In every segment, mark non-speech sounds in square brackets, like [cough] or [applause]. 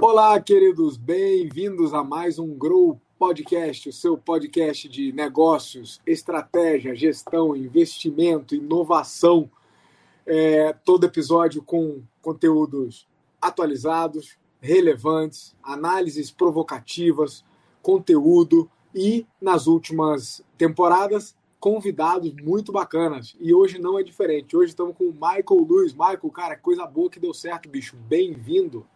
Olá, queridos, bem-vindos a mais um Grow Podcast, o seu podcast de negócios, estratégia, gestão, investimento, inovação. É, todo episódio com conteúdos atualizados, relevantes, análises provocativas, conteúdo e, nas últimas temporadas, convidados muito bacanas. E hoje não é diferente. Hoje estamos com o Michael Luiz. Michael, cara, coisa boa que deu certo, bicho. Bem-vindo.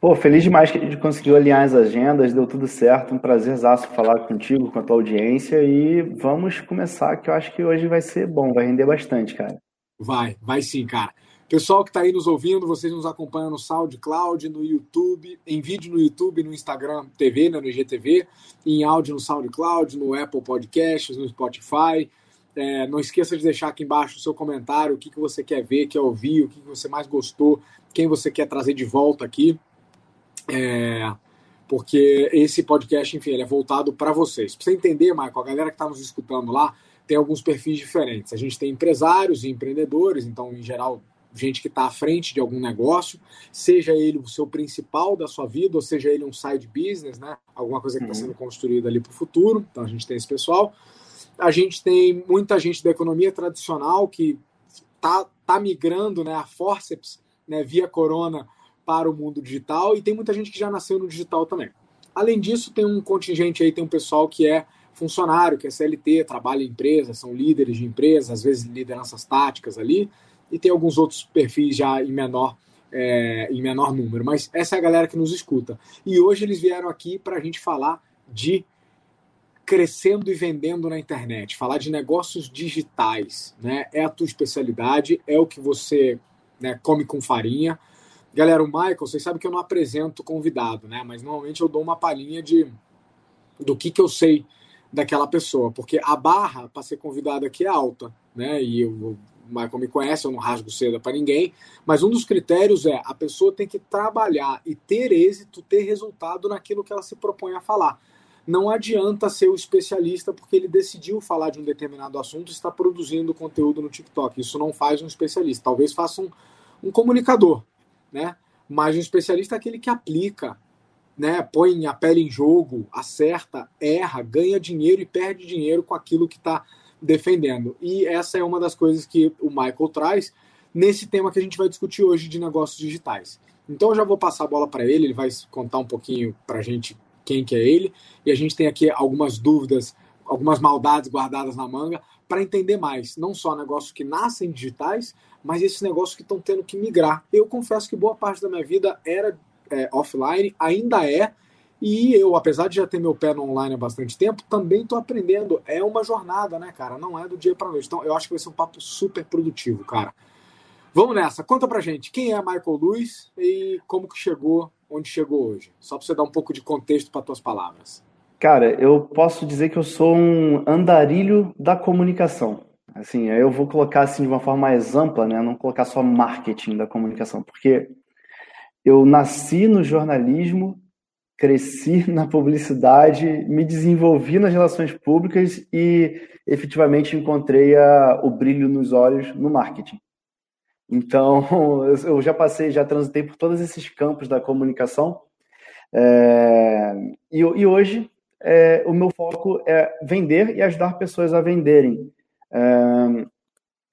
Pô, feliz demais que a gente conseguiu alinhar as agendas, deu tudo certo. Um prazerzaço falar contigo, com a tua audiência. E vamos começar, que eu acho que hoje vai ser bom, vai render bastante, cara. Vai, vai sim, cara. Pessoal que está aí nos ouvindo, vocês nos acompanham no SoundCloud, no YouTube, em vídeo no YouTube, no Instagram TV, né, no IGTV, em áudio no SoundCloud, no Apple Podcasts, no Spotify. É, não esqueça de deixar aqui embaixo o seu comentário, o que, que você quer ver, quer ouvir, o que, que você mais gostou, quem você quer trazer de volta aqui. É, porque esse podcast, enfim, ele é voltado para vocês. Para você entender, Michael, a galera que está nos escutando lá tem alguns perfis diferentes. A gente tem empresários e empreendedores, então, em geral, gente que está à frente de algum negócio, seja ele o seu principal da sua vida, ou seja ele um side business, né? Alguma coisa que está uhum. sendo construída ali para o futuro. Então a gente tem esse pessoal. A gente tem muita gente da economia tradicional que está tá migrando né, a forceps né, via corona para o mundo digital e tem muita gente que já nasceu no digital também. Além disso, tem um contingente aí, tem um pessoal que é funcionário, que é CLT, trabalha em empresa, são líderes de empresa, às vezes lideranças táticas ali, e tem alguns outros perfis já em menor, é, em menor número. Mas essa é a galera que nos escuta. E hoje eles vieram aqui para a gente falar de crescendo e vendendo na internet, falar de negócios digitais, né? É a tua especialidade, é o que você né, come com farinha. Galera, o Michael, vocês sabem que eu não apresento convidado, né? Mas normalmente eu dou uma palhinha de do que, que eu sei daquela pessoa, porque a barra para ser convidado aqui é alta, né? E eu, Michael me conhece, eu não rasgo seda para ninguém, mas um dos critérios é a pessoa tem que trabalhar e ter êxito, ter resultado naquilo que ela se propõe a falar. Não adianta ser o especialista porque ele decidiu falar de um determinado assunto e está produzindo conteúdo no TikTok. Isso não faz um especialista. Talvez faça um, um comunicador, né? Mas um especialista é aquele que aplica, né? Põe a pele em jogo, acerta, erra, ganha dinheiro e perde dinheiro com aquilo que está defendendo. E essa é uma das coisas que o Michael traz nesse tema que a gente vai discutir hoje de negócios digitais. Então eu já vou passar a bola para ele, ele vai contar um pouquinho para a gente quem que é ele, e a gente tem aqui algumas dúvidas, algumas maldades guardadas na manga para entender mais, não só negócios que nascem digitais, mas esses negócios que estão tendo que migrar. Eu confesso que boa parte da minha vida era é, offline, ainda é, e eu, apesar de já ter meu pé no online há bastante tempo, também estou aprendendo. É uma jornada, né, cara? Não é do dia para noite. Então, eu acho que vai ser um papo super produtivo, cara. Vamos nessa. Conta pra gente quem é Michael Lewis e como que chegou onde chegou hoje. Só para você dar um pouco de contexto para tuas palavras. Cara, eu posso dizer que eu sou um andarilho da comunicação. Assim, eu vou colocar assim de uma forma mais ampla, né? Não colocar só marketing da comunicação, porque eu nasci no jornalismo, cresci [laughs] na publicidade, me desenvolvi nas relações públicas e efetivamente encontrei a, o brilho nos olhos no marketing. Então, [laughs] eu já passei, já transitei por todos esses campos da comunicação. É, e, e, hoje é, o meu foco é vender e ajudar pessoas a venderem. É,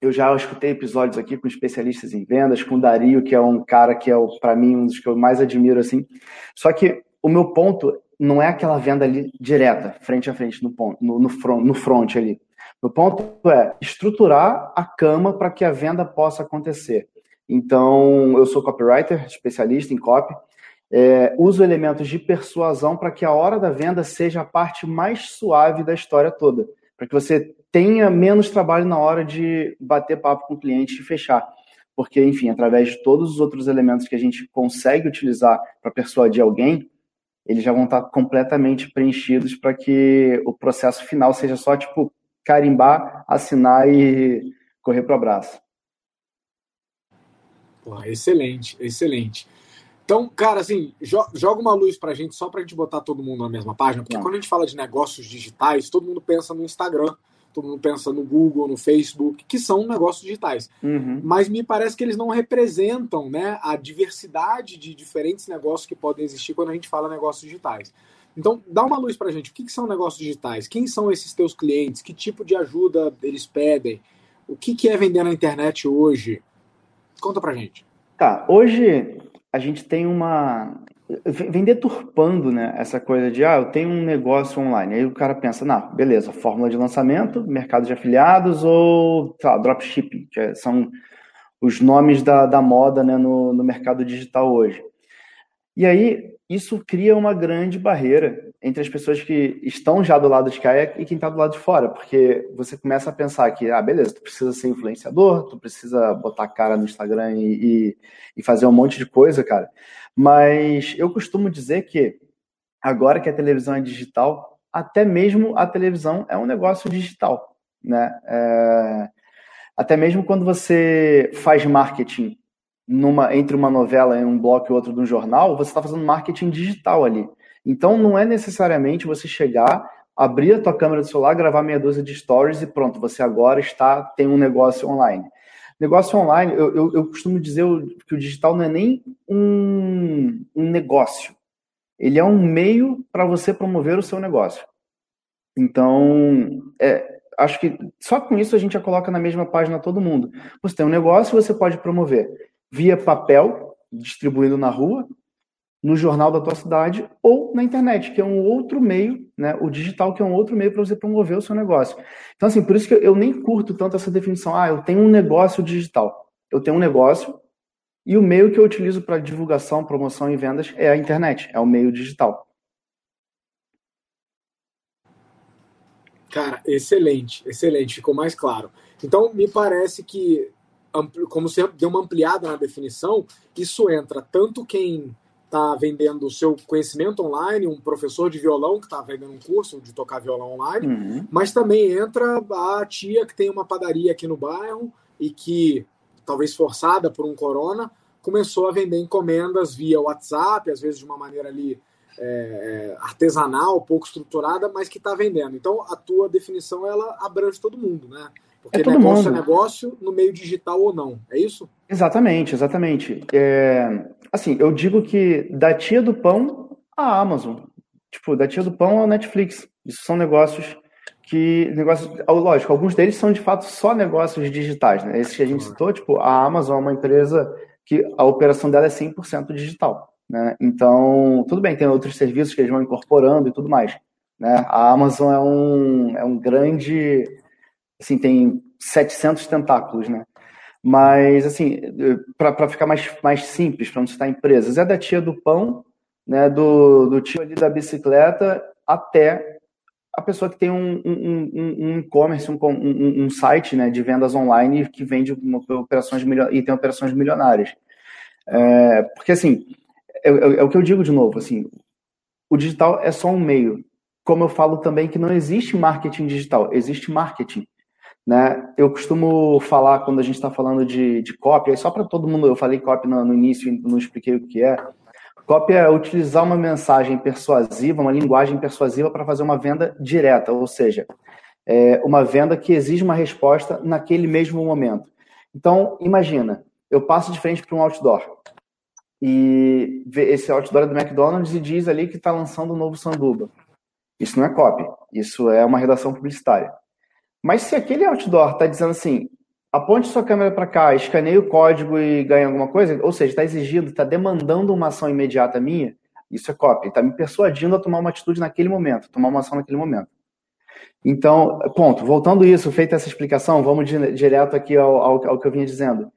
eu já escutei episódios aqui com especialistas em vendas, com o Dario, que é um cara que é, para mim, um dos que eu mais admiro. assim. Só que o meu ponto não é aquela venda ali direta, frente a frente, no, ponto, no, no, front, no front ali. O ponto é estruturar a cama para que a venda possa acontecer. Então, eu sou copywriter, especialista em copy, é, uso elementos de persuasão para que a hora da venda seja a parte mais suave da história toda, para que você tenha menos trabalho na hora de bater papo com o cliente e fechar. Porque, enfim, através de todos os outros elementos que a gente consegue utilizar para persuadir alguém, eles já vão estar completamente preenchidos para que o processo final seja só, tipo, carimbar, assinar e correr para o abraço. Pô, excelente, excelente. Então, cara, assim, joga uma luz pra gente, só pra gente botar todo mundo na mesma página, porque Não. quando a gente fala de negócios digitais, todo mundo pensa no Instagram, todo mundo pensa no Google, no Facebook, que são negócios digitais. Uhum. Mas me parece que eles não representam né, a diversidade de diferentes negócios que podem existir quando a gente fala negócios digitais. Então, dá uma luz para a gente. O que, que, são negócios digitais? Quem são esses teus clientes? Que tipo de ajuda eles pedem? O que, que é vender na internet hoje? Conta para gente. Tá, hoje a gente tem uma. Vem deturpando né, essa coisa de, ah, eu tenho um negócio online. Aí o cara pensa, não, beleza, fórmula de lançamento, mercado de afiliados ou, sei lá, dropshipping, que é, são os nomes da, da moda né, no, no mercado digital hoje. E aí, isso cria uma grande barreira entre as pessoas que estão já do lado de cá e quem está do lado de fora, porque você começa a pensar que, ah, beleza, tu precisa ser influenciador, tu precisa botar cara no Instagram e, e, e fazer um monte de coisa, cara. Mas eu costumo dizer que agora que a televisão é digital, até mesmo a televisão é um negócio digital, né? É... Até mesmo quando você faz marketing numa, entre uma novela e um bloco e outro de um jornal, você está fazendo marketing digital ali. Então não é necessariamente você chegar, abrir a tua câmera do celular, gravar meia dúzia de stories e pronto, você agora está tem um negócio online. Negócio online, eu, eu, eu costumo dizer que o digital não é nem um, um negócio. Ele é um meio para você promover o seu negócio. Então, é, acho que só com isso a gente já coloca na mesma página todo mundo. Você tem um negócio, você pode promover via papel, distribuindo na rua, no jornal da tua cidade ou na internet, que é um outro meio, né? O digital que é um outro meio para você promover o seu negócio. Então assim, por isso que eu nem curto tanto essa definição. Ah, eu tenho um negócio digital. Eu tenho um negócio e o meio que eu utilizo para divulgação, promoção e vendas é a internet, é o meio digital. Cara, excelente, excelente, ficou mais claro. Então, me parece que como você deu uma ampliada na definição, isso entra tanto quem está vendendo o seu conhecimento online, um professor de violão que está vendendo um curso de tocar violão online, uhum. mas também entra a tia que tem uma padaria aqui no bairro e que, talvez forçada por um corona, começou a vender encomendas via WhatsApp, às vezes de uma maneira ali é, artesanal, pouco estruturada, mas que está vendendo. Então, a tua definição ela abrange todo mundo, né? Porque é todo negócio mundo. é negócio no meio digital ou não, é isso? Exatamente, exatamente. É, assim, eu digo que da tia do pão à Amazon. Tipo, da tia do pão ao Netflix. Isso são negócios que. negócios Lógico, alguns deles são de fato só negócios digitais, né? Esses que a gente citou, tipo, a Amazon é uma empresa que a operação dela é 100% digital. Né? Então, tudo bem, tem outros serviços que eles vão incorporando e tudo mais. Né? A Amazon é um, é um grande assim, tem 700 tentáculos, né? Mas, assim, para ficar mais, mais simples, para não citar empresas, é da tia do pão, né, do, do tio ali da bicicleta, até a pessoa que tem um, um, um e-commerce, um, um, um, site né, de vendas online que vende operações e tem operações milionárias. É, porque, assim, é, é, é o que eu digo de novo, assim, o digital é só um meio. Como eu falo também que não existe marketing digital, existe marketing. Né? Eu costumo falar quando a gente está falando de, de só para todo mundo, eu falei cópia no, no início e não expliquei o que é. Cópia é utilizar uma mensagem persuasiva, uma linguagem persuasiva para fazer uma venda direta, ou seja, é uma venda que exige uma resposta naquele mesmo momento. Então, imagina, eu passo de frente para um outdoor e esse outdoor é do McDonald's e diz ali que está lançando um novo sanduba. Isso não é cópia, isso é uma redação publicitária. Mas se aquele outdoor está dizendo assim, aponte sua câmera para cá, escaneie o código e ganhe alguma coisa, ou seja, está exigindo, está demandando uma ação imediata minha, isso é cópia. Está me persuadindo a tomar uma atitude naquele momento, tomar uma ação naquele momento. Então, ponto. Voltando isso, feita essa explicação, vamos direto aqui ao, ao, ao que eu vinha dizendo.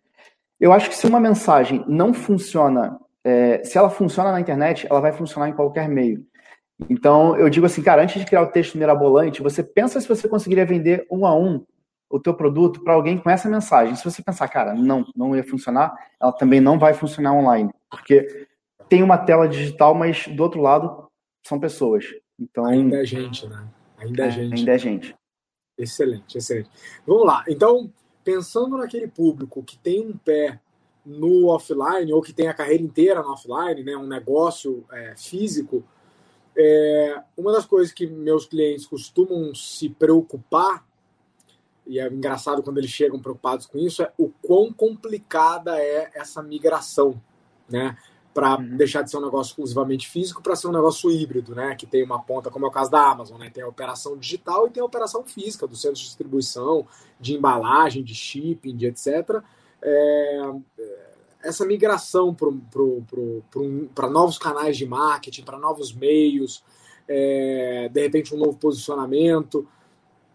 Eu acho que se uma mensagem não funciona, é, se ela funciona na internet, ela vai funcionar em qualquer meio. Então, eu digo assim, cara, antes de criar o texto mirabolante, você pensa se você conseguiria vender um a um o teu produto para alguém com essa mensagem. Se você pensar, cara, não, não ia funcionar, ela também não vai funcionar online, porque tem uma tela digital, mas do outro lado são pessoas. Então, ainda é gente, né? Ainda é, é gente. Ainda é gente. Excelente, excelente. Vamos lá. Então, pensando naquele público que tem um pé no offline ou que tem a carreira inteira no offline, né, um negócio é, físico, é, uma das coisas que meus clientes costumam se preocupar e é engraçado quando eles chegam preocupados com isso, é o quão complicada é essa migração, né? Para uhum. deixar de ser um negócio exclusivamente físico para ser um negócio híbrido, né? Que tem uma ponta, como é o caso da Amazon, né? Tem a operação digital e tem a operação física do centro de distribuição, de embalagem, de shipping, de etc. É, essa migração para novos canais de marketing, para novos meios, é, de repente um novo posicionamento,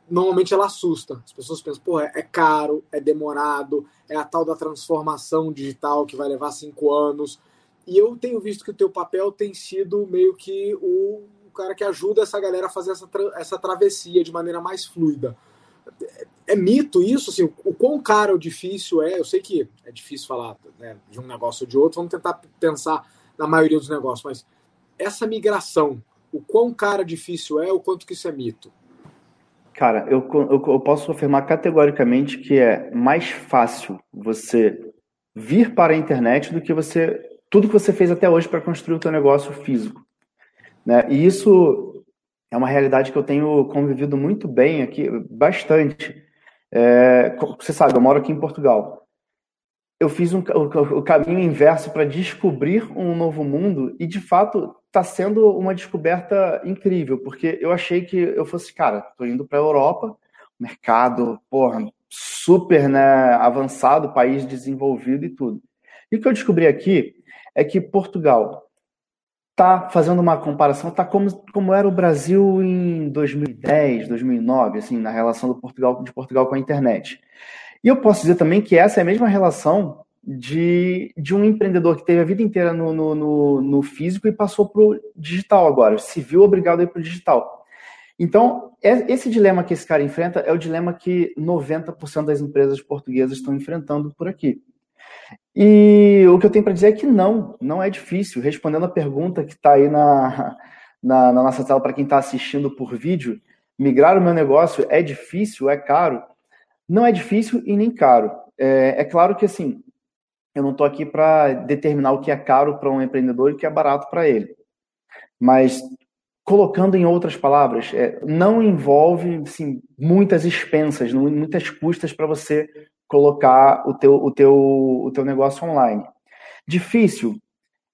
normalmente ela assusta. As pessoas pensam, pô, é caro, é demorado, é a tal da transformação digital que vai levar cinco anos. E eu tenho visto que o teu papel tem sido meio que o, cara que ajuda essa galera a fazer essa, essa travessia de maneira mais fluida. É, é mito isso? Assim, o quão caro ou difícil é? Eu sei que é difícil falar né, de um negócio ou de outro, vamos tentar pensar na maioria dos negócios, mas essa migração, o quão caro difícil é, o quanto que isso é mito? Cara, eu, eu, eu, posso afirmar categoricamente que é mais fácil você vir para a internet do que você tudo que você fez até hoje para construir o teu negócio físico, né? E isso é uma realidade que eu tenho convivido muito bem aqui, bastante. É, você sabe, eu moro aqui em Portugal. Eu fiz um, o, o caminho inverso para descobrir um novo mundo e, de fato, está sendo uma descoberta incrível, porque eu achei que eu fosse, cara, tô indo para a Europa, mercado, porra, super né, avançado, país desenvolvido e tudo. E o que eu descobri aqui é que Portugal tá fazendo uma comparação, tá como, como era o Brasil em 2010, 2009, assim, na relação do Portugal de Portugal com a internet. E eu posso dizer também que essa é a mesma relação de, de um empreendedor que teve a vida inteira no, no, no, no físico e passou para o digital agora, se viu obrigado a ir para o digital. Então, é, esse dilema que esse cara enfrenta é o dilema que 90% das empresas portuguesas estão enfrentando por aqui. E o que eu tenho para dizer é que não, não é difícil. Respondendo a pergunta que está aí na, [laughs] na, na nossa tela para quem está assistindo por vídeo, migrar o meu negócio é difícil, é caro? Não é difícil e nem caro. É, é claro que, assim, eu não estou aqui para determinar o que é caro para um empreendedor e o que é barato para ele. Mas, colocando em outras palavras, é, não envolve assim, muitas expensas, muitas custas para você colocar o teu, o, teu, o teu negócio online. Difícil.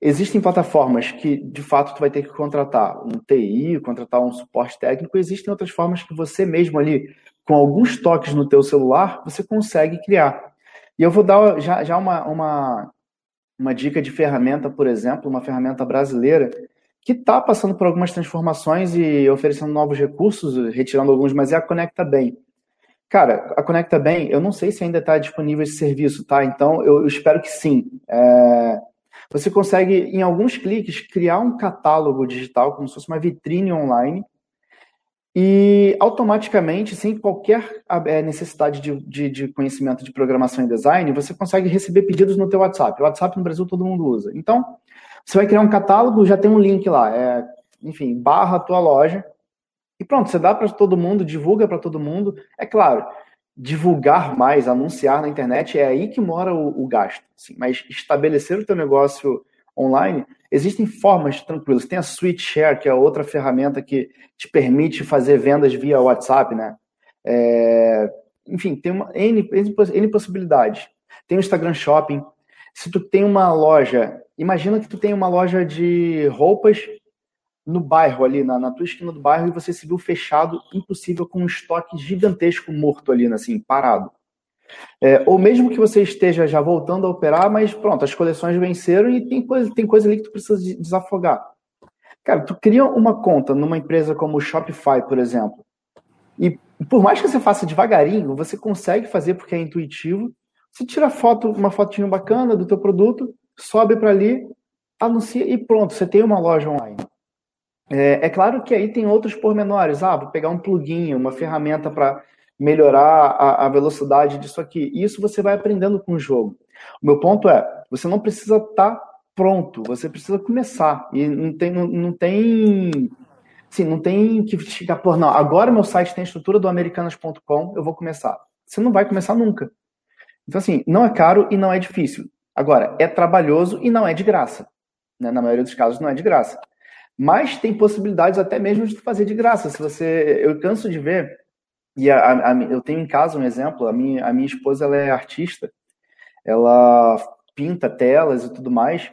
Existem plataformas que, de fato, tu vai ter que contratar um TI, contratar um suporte técnico. Existem outras formas que você mesmo ali, com alguns toques no teu celular, você consegue criar. E eu vou dar já, já uma, uma, uma dica de ferramenta, por exemplo, uma ferramenta brasileira que está passando por algumas transformações e oferecendo novos recursos, retirando alguns, mas é a Conecta Bem. Cara, a Conecta Bem, eu não sei se ainda está disponível esse serviço, tá? Então, eu, eu espero que sim. É... Você consegue, em alguns cliques, criar um catálogo digital, como se fosse uma vitrine online, e automaticamente, sem qualquer é, necessidade de, de, de, conhecimento de programação e design, você consegue receber pedidos no teu WhatsApp. O WhatsApp no Brasil todo mundo usa. Então, você vai criar um catálogo, já tem um link lá, é, enfim, barra a tua loja, e pronto, você dá para todo mundo, divulga para todo mundo. É claro, divulgar mais, anunciar na internet, é aí que mora o, o gasto. Assim, mas estabelecer o teu negócio online, existem formas tranquilas. Tem a SweetShare, que é outra ferramenta que te permite fazer vendas via WhatsApp, né? É, enfim, tem uma N, N possibilidades. Tem o Instagram Shopping. Se tu tem uma loja, imagina que tu tem uma loja de roupas no bairro ali, na, na tua esquina do bairro, e você se viu fechado, impossível, com um estoque gigantesco morto ali, assim, parado. É, ou mesmo que você esteja já voltando a operar, mas pronto, as coleções venceram e tem coisa, tem coisa ali que tu precisa desafogar. Cara, tu cria uma conta numa empresa como o Shopify, por exemplo, e por mais que você faça devagarinho, você consegue fazer porque é intuitivo. Você tira foto, uma fotinho bacana do teu produto, sobe para ali, anuncia e pronto, você tem uma loja online. É, é, claro que aí tem outros pormenores. Ah, vou pegar um plugin, uma ferramenta para melhorar a, a, velocidade disso aqui. Isso você vai aprendendo com o jogo. O meu ponto é, você não precisa estar tá pronto, você precisa começar. E não tem, não, não tem, sim, não tem que chegar por não. Agora meu site tem a estrutura do americanas.com, eu vou começar. Você não vai começar nunca. Então assim, não é caro e não é difícil. Agora, é trabalhoso e não é de graça. Né? Na maioria dos casos não é de graça. Mas tem possibilidades até mesmo de fazer de graça. Se você, eu canso de ver E a, a, eu tenho em casa um exemplo, a minha, a minha esposa ela é artista, ela pinta telas e tudo mais,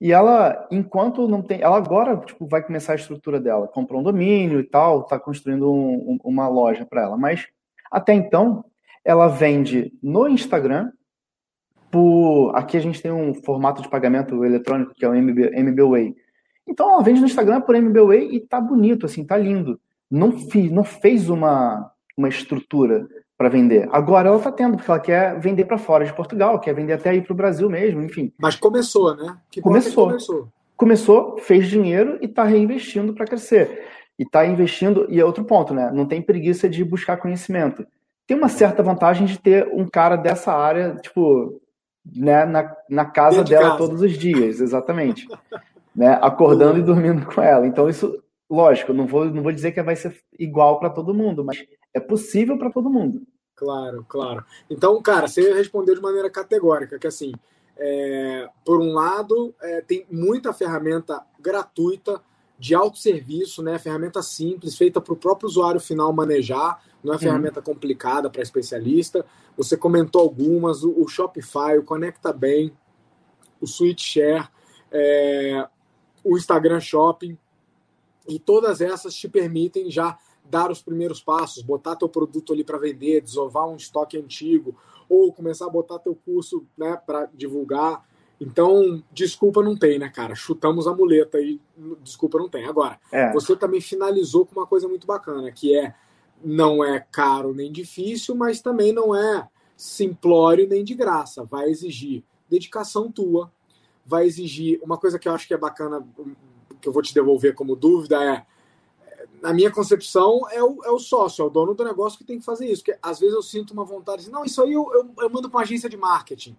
e ela, enquanto não tem. Ela agora tipo, vai começar a estrutura dela, comprou um domínio e tal, está construindo um, um, uma loja para ela. Mas até então, ela vende no Instagram. Por, aqui a gente tem um formato de pagamento eletrônico que é o MB, MBWay. Então ela vende no Instagram por MBWay e tá bonito, assim, tá lindo. Não, fiz, não fez uma, uma estrutura para vender. Agora ela está tendo, porque ela quer vender para fora de Portugal, quer vender até aí para o Brasil mesmo, enfim. Mas começou, né? Que começou. começou. Começou, fez dinheiro e está reinvestindo para crescer. E está investindo, e é outro ponto, né? Não tem preguiça de buscar conhecimento. Tem uma certa vantagem de ter um cara dessa área, tipo, né, na, na casa dela casa. todos os dias, exatamente. [laughs] né, acordando e dormindo com ela. Então, isso, lógico, não vou, não vou dizer que vai ser igual para todo mundo, mas é possível para todo mundo. Claro, claro. Então, cara, você respondeu de maneira categórica, que assim, é, por um lado, é, tem muita ferramenta gratuita de autosserviço, né? Ferramenta simples, feita para o próprio usuário final manejar, não é uhum. ferramenta complicada para especialista. Você comentou algumas, o, o, Shopify, o Conecta Bem, o SweetShare, é, o Instagram Shopping, e todas essas te permitem já dar os primeiros passos, botar teu produto ali para vender, desovar um estoque antigo, ou começar a botar teu curso né, para divulgar. Então, desculpa não tem, né, cara? Chutamos a muleta aí, desculpa não tem. Agora, é. você também finalizou com uma coisa muito bacana, que é não é caro nem difícil, mas também não é simplório nem de graça. Vai exigir dedicação tua, vai exigir uma coisa que eu acho que é bacana, que eu vou te devolver como dúvida é na minha concepção, é o, é o sócio, é o dono do negócio que tem que fazer isso. Porque às vezes eu sinto uma vontade de, não, isso aí eu, eu, eu mando para uma agência de marketing.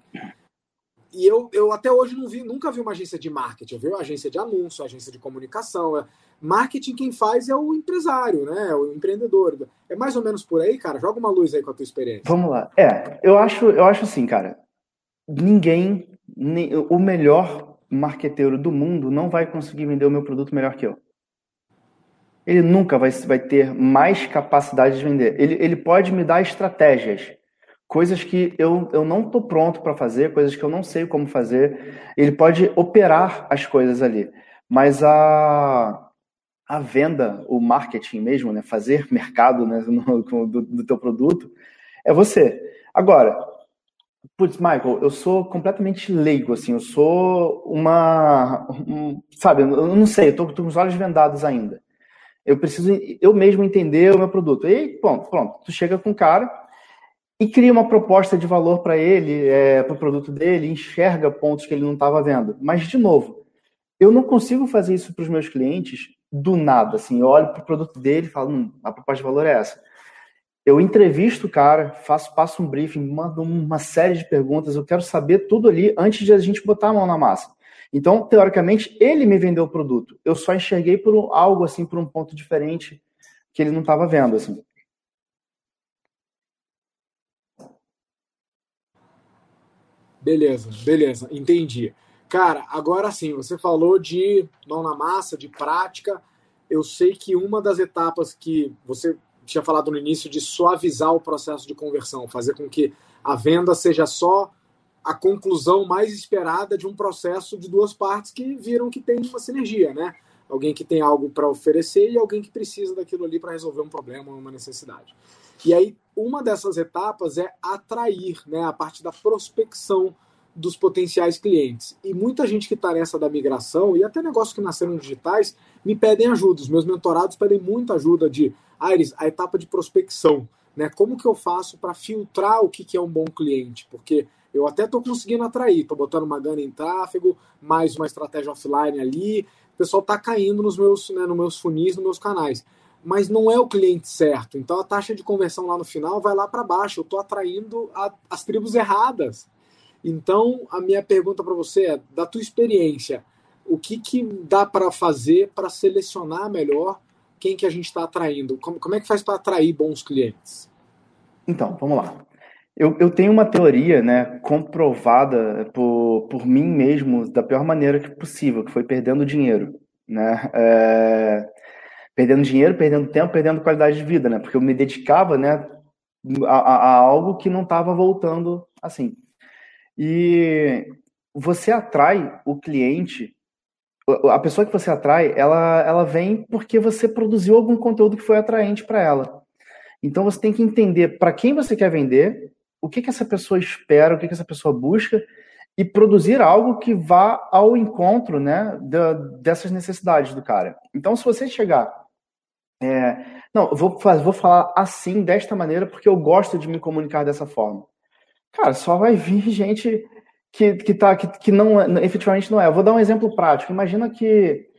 E eu, eu até hoje não vi, nunca vi uma agência de marketing. Eu vi uma agência de anúncio, agência de comunicação. É, marketing quem faz é o empresário, né? É o empreendedor. É mais ou menos por aí, cara. Joga uma luz aí com a tua experiência. Vamos lá. É, eu acho, eu acho assim, cara. Ninguém, o melhor marqueteiro do mundo não vai conseguir vender o meu produto melhor que eu ele nunca vai, vai ter mais capacidade de vender. Ele, ele pode me dar estratégias, coisas que eu, eu não estou pronto para fazer, coisas que eu não sei como fazer. Ele pode operar as coisas ali, mas a, a venda, o marketing mesmo, né, fazer mercado né, [laughs] no, do, do teu produto, é você. Agora, Putz, Michael, eu sou completamente leigo, assim, eu sou uma. Um, sabe, eu não sei, eu tô, tô com os olhos vendados ainda. Eu preciso eu mesmo entender o meu produto. E pronto, pronto. Tu chega com o cara e cria uma proposta de valor para ele, é, para o produto dele, enxerga pontos que ele não estava vendo. Mas, de novo, eu não consigo fazer isso para os meus clientes do nada. Assim, eu olho para o produto dele e falo, hum, a proposta de valor é essa. Eu entrevisto o cara, faço, passo um briefing, mando uma série de perguntas, eu quero saber tudo ali antes de a gente botar a mão na massa. Então, teoricamente, ele me vendeu o produto. Eu só enxerguei por algo assim, por um ponto diferente que ele não estava vendo, assim. Beleza, beleza, entendi. Cara, agora sim, você falou de mão na massa, de prática. Eu sei que uma das etapas que você tinha falado no início de suavizar o processo de conversão, fazer com que a venda seja só a conclusão mais esperada de um processo de duas partes que viram que tem uma sinergia, né? Alguém que tem algo para oferecer e alguém que precisa daquilo ali para resolver um problema, uma necessidade. E aí, uma dessas etapas é atrair, né? A parte da prospecção dos potenciais clientes. E muita gente que está nessa da migração, e até negócios que nasceram digitais, me pedem ajuda. Os meus mentorados pedem muita ajuda de, Aires, a etapa de prospecção. Né? Como que eu faço para filtrar o que, que é um bom cliente? Porque eu até estou conseguindo atrair, estou botando uma gana em tráfego, mais uma estratégia offline ali. O pessoal está caindo nos meus, né, nos meus funis, nos meus canais. Mas não é o cliente certo. Então a taxa de conversão lá no final vai lá para baixo. Eu estou atraindo a, as tribos erradas. Então a minha pergunta para você é: da tua experiência, o que, que dá para fazer para selecionar melhor quem que a gente está atraindo? Como, como é que faz para atrair bons clientes? Então, vamos lá. Eu, eu tenho uma teoria, né, comprovada por, por mim mesmo da pior maneira que possível, que foi perdendo dinheiro, né? É... Perdendo dinheiro, perdendo tempo, perdendo qualidade de vida, né? Porque eu me dedicava, né, a, a, a algo que não estava voltando assim. E você atrai o cliente, a pessoa que você atrai, ela, ela vem porque você produziu algum conteúdo que foi atraente para ela. Então você tem que entender para quem você quer vender, o que, que essa pessoa espera, o que, que essa pessoa busca e produzir algo que vá ao encontro né, da, dessas necessidades do cara. Então, se você chegar. É, não, vou, vou falar assim, desta maneira, porque eu gosto de me comunicar dessa forma. Cara, só vai vir [laughs] gente que, que, tá, que, que não efetivamente não é. Eu vou dar um exemplo prático. Imagina que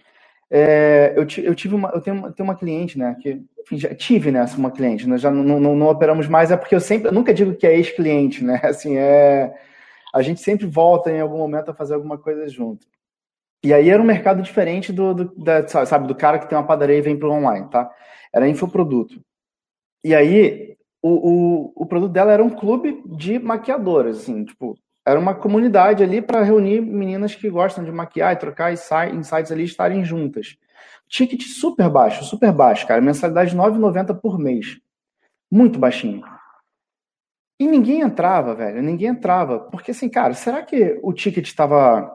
é, eu, eu, tive uma, eu tenho, tenho uma cliente, né? Que, enfim, já tive nessa né, uma cliente, nós já não, não, não, operamos mais, é porque eu sempre, eu nunca digo que é ex-cliente, né? [laughs] Assim, é, a gente sempre volta em algum momento a fazer alguma coisa junto. E aí era um mercado diferente do, do da, sabe, do cara que tem uma padaria e vem pro online, tá? Era infoproduto. E aí o, o, o produto dela era um clube de maquiadoras, assim, tipo, era uma comunidade ali para reunir meninas que gostam de maquiar e trocar insights ali estarem juntas. Ticket super baixo, super baixo, cara. Mensalidade 9,90 por mês. Muito baixinho. E ninguém entrava, velho. Ninguém entrava. Porque assim, cara, será que o ticket estava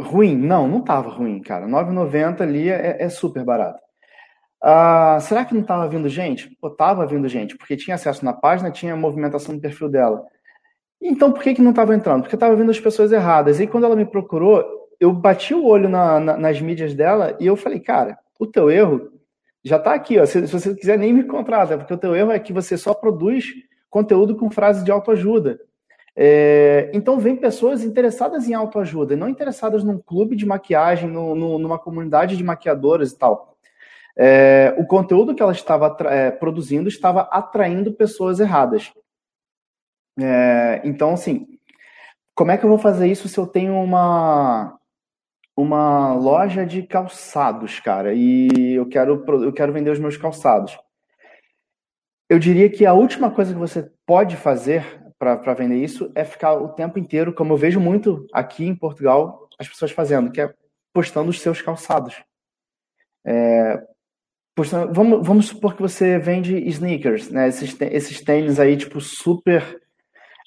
ruim? Não, não estava ruim, cara. 9,90 ali é, é, super barato. Ah, será que não estava vindo gente? Pô, tava vindo gente, porque tinha acesso na página, tinha movimentação no perfil dela. Então, por que, que não estava entrando? Porque estava vindo as pessoas erradas. E quando ela me procurou, eu bati o olho na, na, nas mídias dela e eu falei, cara, o teu erro já está aqui. Ó. Se, se, você quiser, nem me contrata, porque o teu erro é que você só produz conteúdo com frases de autoajuda. É, então, vem pessoas interessadas em autoajuda, não interessadas num clube de maquiagem, no, no, numa comunidade de maquiadoras e tal. É, o conteúdo que ela estava é, produzindo estava atraindo pessoas erradas. É, então, assim, como é que eu vou fazer isso se eu tenho uma uma loja de calçados, cara, e eu quero eu quero vender os meus calçados? Eu diria que a última coisa que você pode fazer para vender isso é ficar o tempo inteiro, como eu vejo muito aqui em Portugal, as pessoas fazendo, que é postando os seus calçados. É, postando, vamos, vamos supor que você vende sneakers, né? Esses, esses tênis aí, tipo, super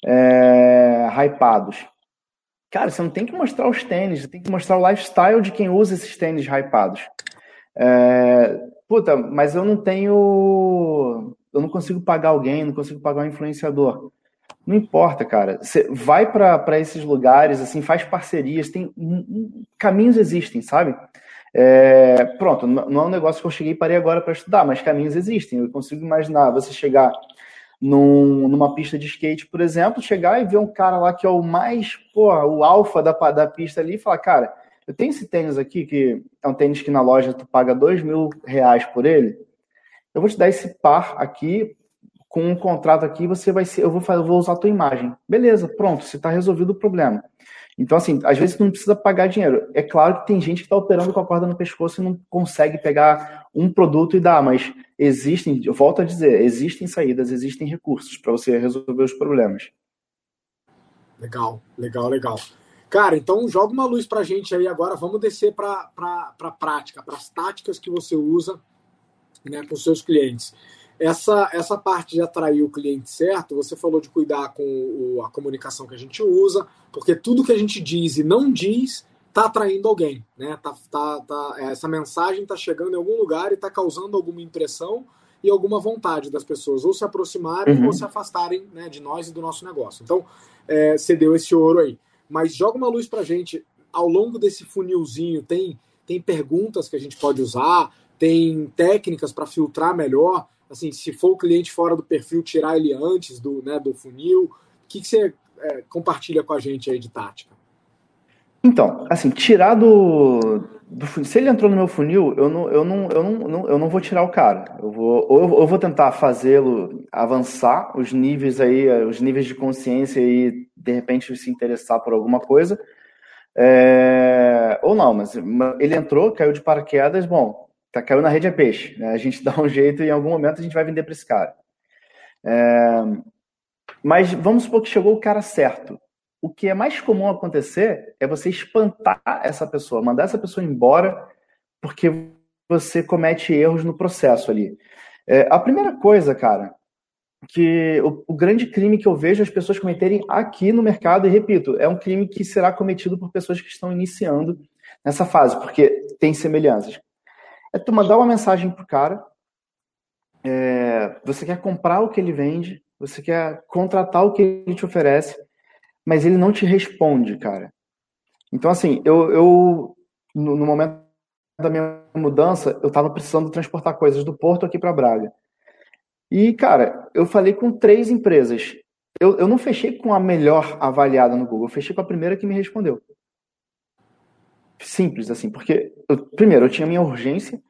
é, hypados. Cara, você não tem que mostrar os tênis, você tem que mostrar o lifestyle de quem usa esses tênis hypados. É, puta, mas eu não tenho. Eu não consigo pagar alguém, não consigo pagar um influenciador. Não importa, cara. Você vai para esses lugares, assim, faz parcerias, tem caminhos existem, sabe? É, pronto, não é um negócio que eu cheguei e parei agora para estudar, mas caminhos existem. Eu consigo imaginar você chegar num, numa pista de skate, por exemplo, chegar e ver um cara lá que é o mais, pô, o alfa da, da pista ali e falar, cara, eu tenho esse tênis aqui, que é um tênis que na loja tu paga dois mil reais por ele. Eu vou te dar esse par aqui, com um contrato aqui, você vai ser, eu vou, eu vou usar a tua imagem. Beleza, pronto, você está resolvido o problema. Então, assim, às vezes não precisa pagar dinheiro. É claro que tem gente que está operando com a corda no pescoço e não consegue pegar um produto e dar, mas existem, eu volto a dizer, existem saídas, existem recursos para você resolver os problemas. Legal, legal, legal. Cara, então joga uma luz para a gente aí agora. Vamos descer para a prática, para as táticas que você usa né, com seus clientes. Essa, essa parte de atrair o cliente certo, você falou de cuidar com o, a comunicação que a gente usa, porque tudo que a gente diz e não diz está atraindo alguém, né? Tá, tá, tá, essa mensagem está chegando em algum lugar e está causando alguma impressão e alguma vontade das pessoas ou se aproximarem uhum. ou se afastarem né, de nós e do nosso negócio. Então, é, você deu esse ouro aí. Mas joga uma luz para gente. Ao longo desse funilzinho, tem, tem perguntas que a gente pode usar, tem técnicas para filtrar melhor assim, se for o cliente fora do perfil, tirar ele antes do, né, do funil? O que, que você é, compartilha com a gente aí de tática? Então, assim, tirar do, do se ele entrou no meu funil, eu não, eu não, eu não, eu não vou tirar o cara. Eu vou, ou eu vou tentar fazê-lo avançar os níveis aí, os níveis de consciência e de repente se interessar por alguma coisa. É, ou não, mas ele entrou, caiu de paraquedas, bom, tá, caiu na rede é peixe. Né? A gente [laughs] dá um jeito e em algum momento a gente vai vender para esse cara. É, mas vamos supor que chegou o cara certo. O que é mais comum acontecer é você espantar essa pessoa, mandar essa pessoa embora, porque você comete erros no processo ali. É, a primeira coisa, cara, que o, o, grande crime que eu vejo as pessoas cometerem aqui no mercado, e repito, é um crime que será cometido por pessoas que estão iniciando nessa fase, porque tem semelhanças. É tu mandar uma mensagem pro cara, é, você quer comprar o que ele vende, você quer contratar o que ele te oferece, mas ele não te responde, cara. Então, assim, eu, eu no, no momento da minha mudança, eu estava precisando transportar coisas do Porto aqui para Braga. E, cara, eu falei com três empresas. Eu, eu não fechei com a melhor avaliada no Google, eu fechei com a primeira que me respondeu. Simples, assim, porque, eu, primeiro, eu tinha minha urgência,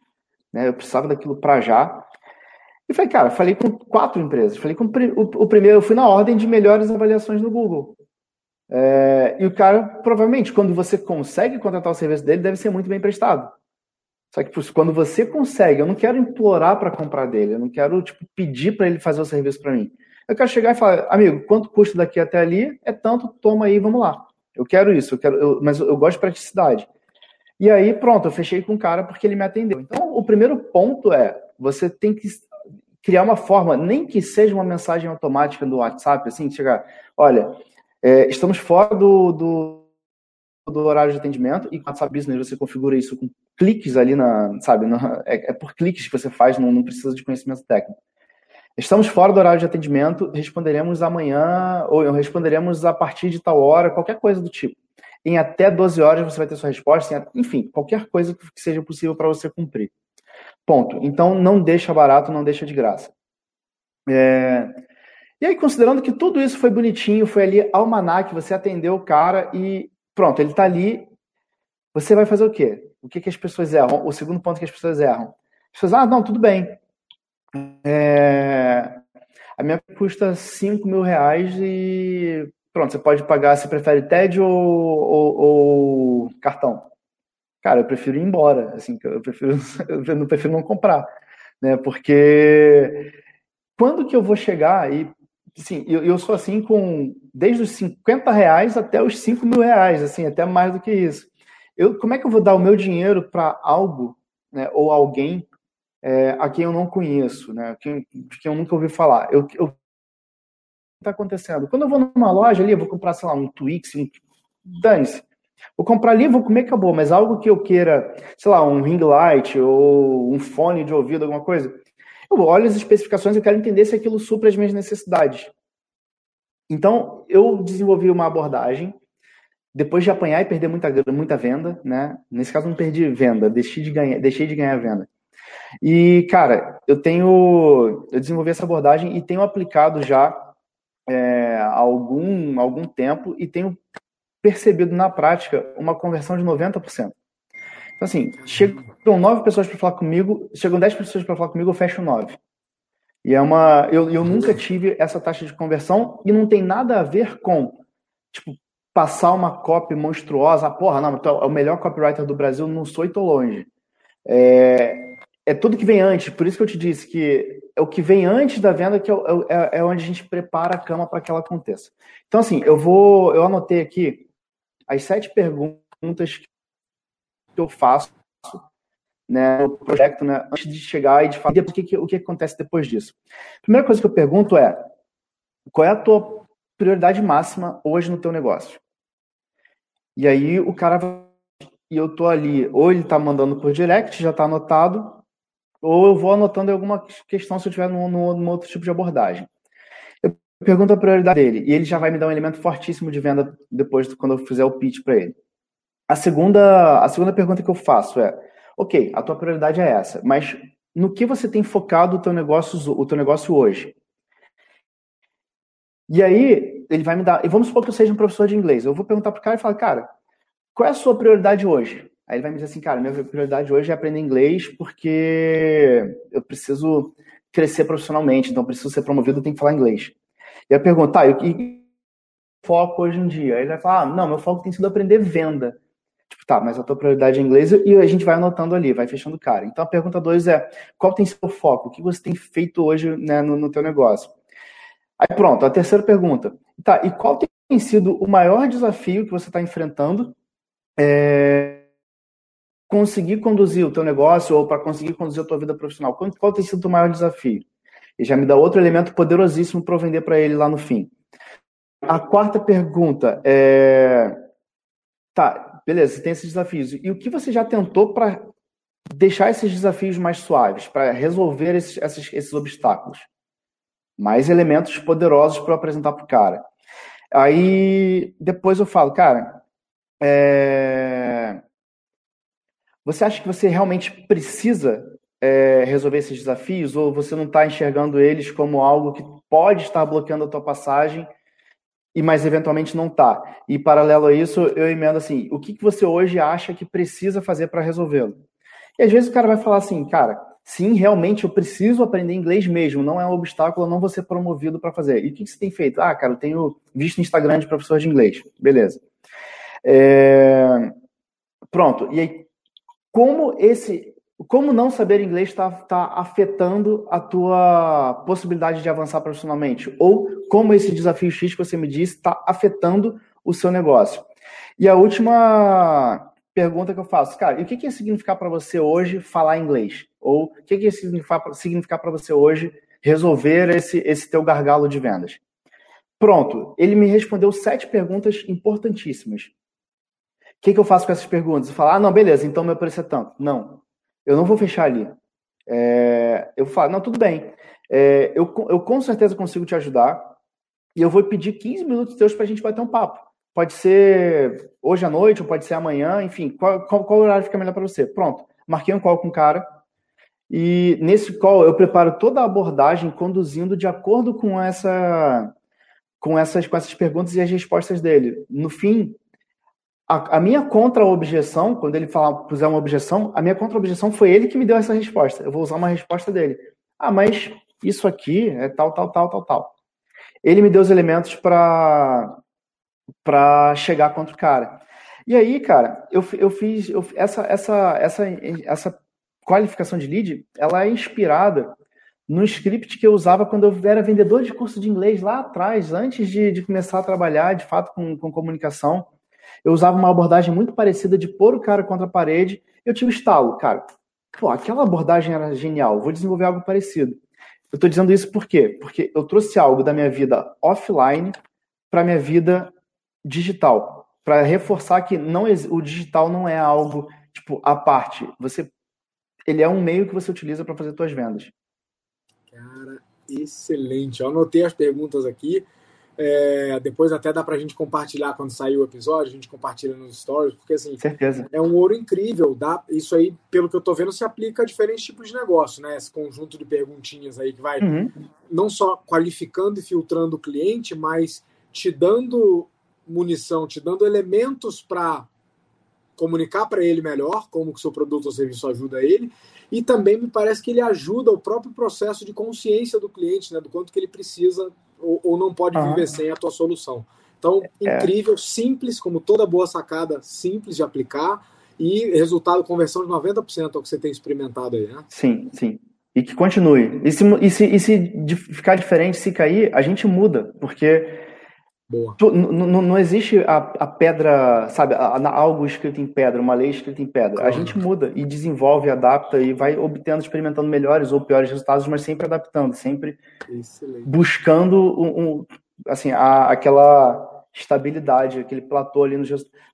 né, eu precisava daquilo para já. E falei, cara, falei com quatro empresas. Falei com o, o primeiro, eu fui na ordem de melhores avaliações no Google. É, e o cara, provavelmente, quando você consegue contratar o serviço dele, deve ser muito bem prestado. Só que quando você consegue, eu não quero implorar para comprar dele, eu não quero tipo, pedir para ele fazer o serviço para mim. Eu quero chegar e falar, amigo, quanto custa daqui até ali? É tanto, toma aí, vamos lá. Eu quero isso, eu quero, eu, mas eu gosto de praticidade. E aí, pronto, eu fechei com o cara porque ele me atendeu. Então, o primeiro ponto é, você tem que criar uma forma, nem que seja uma mensagem automática do WhatsApp, assim, chegar, olha, é, estamos fora do, do, do, horário de atendimento e com o WhatsApp Business você configura isso com cliques ali na, sabe, na, é, é, por cliques que você faz, não, não precisa de conhecimento técnico. Estamos fora do horário de atendimento, responderemos amanhã, ou responderemos a partir de tal hora, qualquer coisa do tipo. Em até 12 horas você vai ter sua resposta, enfim, qualquer coisa que seja possível para você cumprir. Ponto. Então, não deixa barato, não deixa de graça. É... E aí, considerando que tudo isso foi bonitinho, foi ali almanac, você atendeu o cara e pronto, ele está ali, você vai fazer o quê? O que, que as pessoas erram? O segundo ponto que as pessoas erram. As pessoas, ah, não, tudo bem. É... A minha custa 5 mil reais e pronto, você pode pagar, se prefere TED ou, ou, ou, cartão. Cara, eu prefiro ir embora, assim, eu prefiro, [laughs] eu não prefiro não comprar, né? Porque quando que eu vou chegar e Sim, eu, eu sou assim com desde os 50 reais até os 5 mil reais, assim, até mais do que isso. Eu, como é que eu vou dar o meu dinheiro para algo, né, ou alguém é, a quem eu não conheço, né, quem, de quem eu nunca ouvi falar? Eu, eu está acontecendo? Quando eu vou numa loja ali, vou comprar, sei lá, um Twix, um... dane-se. Vou comprar ali, vou comer, acabou. Mas algo que eu queira, sei lá, um ring light ou um fone de ouvido, alguma coisa, eu olho as especificações e quero entender se aquilo supra as minhas necessidades. Então, eu desenvolvi uma abordagem, depois de apanhar e perder muita, muita venda, né? Nesse caso, não perdi venda, deixei de ganhar, deixei de ganhar venda. E, cara, eu tenho. Eu desenvolvi essa abordagem e tenho aplicado já é, algum, algum tempo e tenho percebido na prática uma conversão de 90%. Então, assim, chegam nove pessoas para falar comigo, chegam dez pessoas para falar comigo, eu fecho nove. E é uma. Eu, eu nunca tive essa taxa de conversão e não tem nada a ver com, tipo, passar uma copy monstruosa. Ah, porra, não, é o melhor copywriter do Brasil, não sou e tô longe. É, é tudo que vem antes. Por isso que eu te disse que é o que vem antes da venda que é, é, é onde a gente prepara a cama para que ela aconteça. Então, assim, eu vou. Eu anotei aqui as sete perguntas que eu faço né, no projeto, né, antes de chegar e de falar o que, o que acontece depois disso. A primeira coisa que eu pergunto é, qual é a tua prioridade máxima hoje no teu negócio? E aí o cara e eu tô ali, ou ele tá mandando por direct, já tá anotado, ou eu vou anotando alguma questão se eu tiver num, num outro tipo de abordagem. Eu pergunto a prioridade dele e ele já vai me dar um elemento fortíssimo de venda depois quando eu fizer o pitch para ele. A segunda, a segunda pergunta que eu faço é: ok, a tua prioridade é essa, mas no que você tem focado o teu negócio, o teu negócio hoje? E aí, ele vai me dar. E vamos supor que eu seja um professor de inglês. Eu vou perguntar pro cara e falar, cara, qual é a sua prioridade hoje? Aí ele vai me dizer assim, cara, minha prioridade hoje é aprender inglês porque eu preciso crescer profissionalmente, então preciso ser promovido, eu tenho que falar inglês. E eu pergunto, tá, e o que foco hoje em dia? Aí ele vai falar, ah, não, meu foco tem sido aprender venda. Tipo, tá, mas a tua prioridade é inglês e a gente vai anotando ali, vai fechando o cara. Então a pergunta dois é: qual tem seu foco? O que você tem feito hoje né, no, no teu negócio? Aí pronto, a terceira pergunta. Tá, e qual tem sido o maior desafio que você está enfrentando é, conseguir conduzir o teu negócio ou para conseguir conduzir a tua vida profissional? Qual, qual tem sido o teu maior desafio? E já me dá outro elemento poderosíssimo para vender para ele lá no fim. A quarta pergunta é. Tá, beleza, você tem esses desafios. E o que você já tentou para deixar esses desafios mais suaves, para resolver esses, esses, esses obstáculos? Mais elementos poderosos para apresentar para o cara. Aí depois eu falo, cara, é... você acha que você realmente precisa é, resolver esses desafios ou você não está enxergando eles como algo que pode estar bloqueando a tua passagem e mas eventualmente não está. E paralelo a isso, eu emendo assim, o que, que você hoje acha que precisa fazer para resolvê-lo? E às vezes o cara vai falar assim, cara, sim, realmente eu preciso aprender inglês mesmo, não é um obstáculo, eu não vou ser promovido para fazer. E o que, você tem feito? Ah, cara, eu tenho visto Instagram de professor de inglês. Beleza. É... Pronto. E aí, como esse como não saber inglês está tá afetando a tua possibilidade de avançar profissionalmente? Ou como esse desafio X que você me disse está afetando o seu negócio? E a última pergunta que eu faço, cara, e o que, que ia significar para você hoje falar inglês? Ou o que, que ia significar para você hoje resolver esse, esse teu gargalo de vendas? Pronto, ele me respondeu sete perguntas importantíssimas. O que, que eu faço com essas perguntas? Eu falo, ah, não, beleza, então meu preço é tanto. Não, eu não vou fechar ali. É, eu falo, não, tudo bem. É, eu, eu com certeza consigo te ajudar e eu vou pedir 15 minutos teus para a gente bater um papo. Pode ser hoje à noite ou pode ser amanhã, enfim, qual, qual, qual horário fica melhor para você? Pronto, marquei um call com o cara e nesse call eu preparo toda a abordagem conduzindo de acordo com essa com essas, com essas perguntas e as respostas dele. No fim, a, a minha contra-objeção, quando ele falar, puser uma objeção, a minha contra-objeção foi ele que me deu essa resposta. Eu vou usar uma resposta dele. Ah, mas isso aqui é tal, tal, tal, tal, tal. Ele me deu os elementos para para chegar contra o cara. E aí, cara, eu, eu fiz eu, essa, essa, essa, essa qualificação de lead, ela é inspirada no script que eu usava quando eu era vendedor de curso de inglês lá atrás, antes de, de começar a trabalhar de fato com, com comunicação eu usava uma abordagem muito parecida de pôr o cara contra a parede. Eu tive estalo, cara. Pô, aquela abordagem era genial, vou desenvolver algo parecido. Eu estou dizendo isso por quê? Porque eu trouxe algo da minha vida offline para minha vida digital, para reforçar que não o digital não é algo tipo à parte. Você, ele é um meio que você utiliza para fazer suas vendas. Cara, excelente. Eu anotei as perguntas aqui. É, depois até dá para a gente compartilhar quando sair o episódio, a gente compartilha nos stories, porque assim, Certeza. é um ouro incrível. Dá, isso aí, pelo que eu estou vendo, se aplica a diferentes tipos de negócio, né? Esse conjunto de perguntinhas aí que vai uhum. não só qualificando e filtrando o cliente, mas te dando munição, te dando elementos para comunicar para ele melhor como que o seu produto ou serviço ajuda ele e também me parece que ele ajuda o próprio processo de consciência do cliente, né, do quanto que ele precisa ou, ou não pode viver sem a tua solução. Então, é. incrível, simples, como toda boa sacada, simples de aplicar e resultado, conversão de 90% é o que você tem experimentado aí, né? Sim, sim. E que continue. E se, e se, e se ficar diferente, se cair, a gente muda, porque Tu, não existe a, a pedra, sabe, a, a, algo escrito em pedra, uma lei escrita em pedra. Claro. A gente muda e desenvolve, adapta e vai obtendo, experimentando melhores ou piores resultados, mas sempre adaptando, sempre Excelente. buscando um, um, assim, a, aquela estabilidade, aquele platô ali no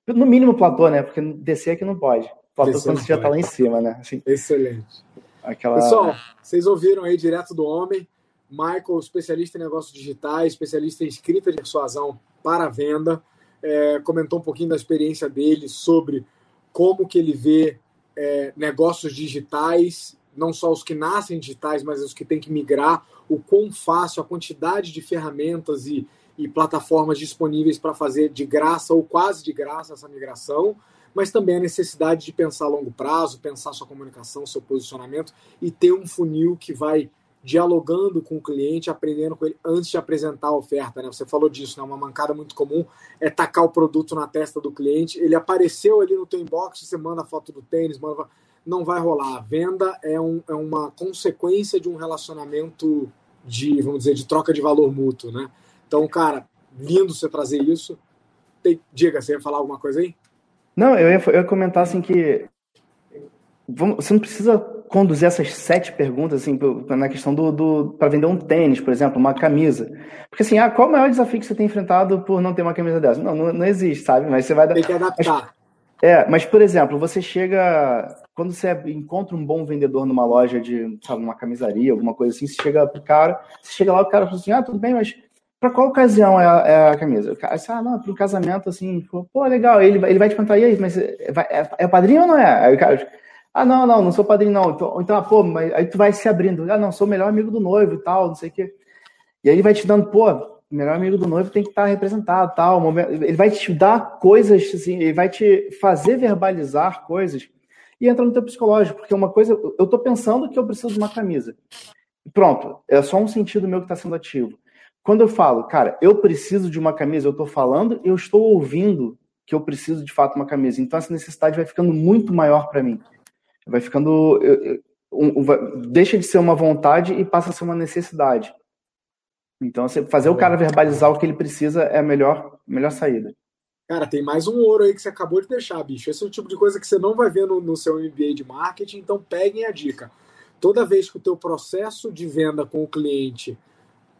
No mínimo platô, né? Porque descer aqui não pode. Platô descer quando você já está lá em cima, né? Assim, Excelente. Aquela... Pessoal, vocês ouviram aí direto do homem. Michael, especialista em negócios digitais, especialista em escrita de persuasão para venda, é, comentou um pouquinho da experiência dele sobre como que ele vê é, negócios digitais, não só os que nascem digitais, mas os que têm que migrar, o quão fácil, a quantidade de ferramentas e, e plataformas disponíveis para fazer de graça ou quase de graça essa migração, mas também a necessidade de pensar a longo prazo, pensar sua comunicação, seu posicionamento e ter um funil que vai dialogando com o cliente, aprendendo com ele antes de apresentar a oferta. Né? Você falou disso, né? uma mancada muito comum é tacar o produto na testa do cliente. Ele apareceu ali no teu inbox, você manda a foto do tênis, manda... não vai rolar. A venda é, um, é uma consequência de um relacionamento de, vamos dizer, de troca de valor mútuo. Né? Então, cara, lindo você trazer isso. Diga, você ia falar alguma coisa aí? Não, eu ia, eu ia comentar assim que você não precisa conduzir essas sete perguntas assim na questão do, do para vender um tênis, por exemplo, uma camisa. Porque assim, ah, qual o maior desafio que você tem enfrentado por não ter uma camisa dessa? Não, não, não existe, sabe? Mas você vai Tem que adaptar. Mas, é, mas por exemplo, você chega quando você encontra um bom vendedor numa loja de, sabe, uma camisaria, alguma coisa assim, você chega pro cara, você chega lá, o cara fala assim: "Ah, tudo bem, mas para qual ocasião é a, é a camisa? O cara, assim, ah, não, para um casamento assim, pô, legal. Ele, ele vai te perguntar, e aí, mas é, é, é padrinho ou não é? Aí o cara, ah, não, não, não sou padrinho, não. Então, então pô, mas aí tu vai se abrindo. Ah, não, sou o melhor amigo do noivo e tal, não sei o quê. E aí ele vai te dando, pô, o melhor amigo do noivo tem que estar representado, tal. Ele vai te dar coisas, assim, ele vai te fazer verbalizar coisas e entra no teu psicológico, porque uma coisa, eu tô pensando que eu preciso de uma camisa. Pronto, é só um sentido meu que está sendo ativo. Quando eu falo, cara, eu preciso de uma camisa, eu estou falando, eu estou ouvindo que eu preciso de fato uma camisa. Então essa necessidade vai ficando muito maior para mim. Vai ficando. Um, um, deixa de ser uma vontade e passa a ser uma necessidade. Então, fazer o cara verbalizar o que ele precisa é a melhor, melhor saída. Cara, tem mais um ouro aí que você acabou de deixar, bicho. Esse é o tipo de coisa que você não vai ver no, no seu MBA de marketing, então peguem a dica. Toda vez que o teu processo de venda com o cliente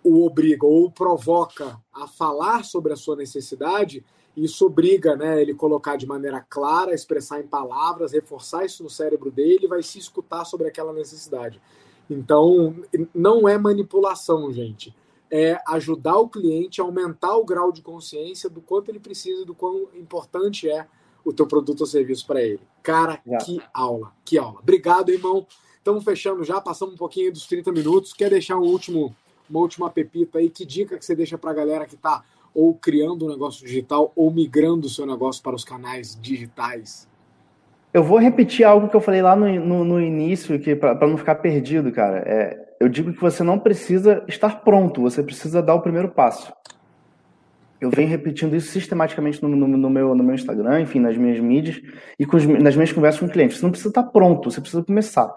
o obriga ou o provoca a falar sobre a sua necessidade, isso obriga né, ele colocar de maneira clara, expressar em palavras, reforçar isso no cérebro dele e vai se escutar sobre aquela necessidade. Então, não é manipulação, gente. É ajudar o cliente a aumentar o grau de consciência do quanto ele precisa, do quão importante é o teu produto ou serviço para ele. Cara, que aula, que aula. Obrigado, irmão. Estamos fechando já, passamos um pouquinho dos 30 minutos. Quer deixar um último, uma última pepita aí? Que dica que você deixa para a galera que está ou criando um negócio digital ou migrando o seu negócio para os canais digitais? Eu vou repetir algo que eu falei lá no, no, no início, que para não ficar perdido, cara. É, eu digo que você não precisa estar pronto, você precisa dar o primeiro passo. Eu venho repetindo isso sistematicamente no, no, no, meu, no meu Instagram, enfim, nas minhas mídias e com, nas minhas conversas com clientes. Você não precisa estar pronto, você precisa começar.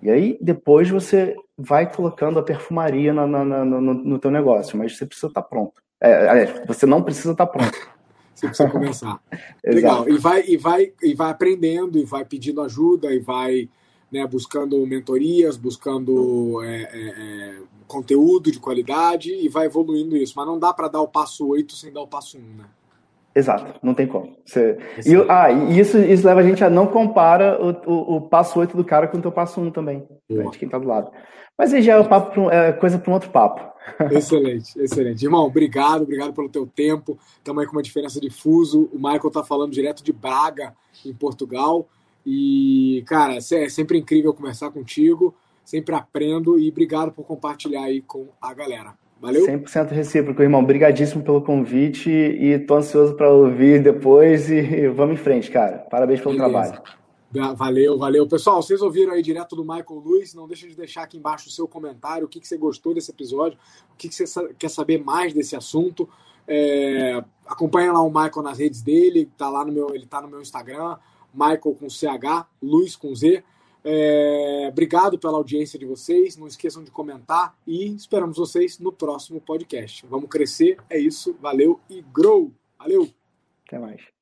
E aí, depois você vai colocando a perfumaria no, no, no teu negócio, mas você precisa estar pronto. É, você não precisa estar pronto. [laughs] Você precisa começar. [laughs] Legal. E vai, e, vai, e vai aprendendo, e vai pedindo ajuda, e vai né, buscando mentorias, buscando é, é, é conteúdo de qualidade, e vai evoluindo isso. Mas não dá para dar o passo 8 sem dar o passo 1, né? Exato, não tem como. Você... E, ah, e isso, isso leva a gente a não compara o, o, o passo 8 do cara com o teu passo 1 também, de quem tá do lado. Mas aí já é, papo, é coisa para um outro papo. [laughs] Excelente, excelente. Irmão, obrigado, obrigado pelo teu tempo. Estamos aí com uma diferença de fuso. O Michael tá falando direto de Braga, em Portugal. E, cara, é sempre incrível conversar contigo. Sempre aprendo e obrigado por compartilhar aí com a galera. Valeu? 100% recíproco, irmão. Obrigadíssimo pelo convite e tô ansioso para ouvir depois e vamos em frente, cara. Parabéns pelo Beleza. trabalho. Valeu, valeu. Pessoal, vocês ouviram aí direto do Michael Luiz. Não deixe de deixar aqui embaixo o seu comentário, o que, que você gostou desse episódio, o que, que você quer saber mais desse assunto. É, acompanha lá o Michael nas redes dele, tá lá no meu, ele tá no meu Instagram, Michael com CH, Luiz com Z. É, obrigado pela audiência de vocês. Não esqueçam de comentar e esperamos vocês no próximo podcast. Vamos crescer, é isso. Valeu e grow. Valeu. Até mais.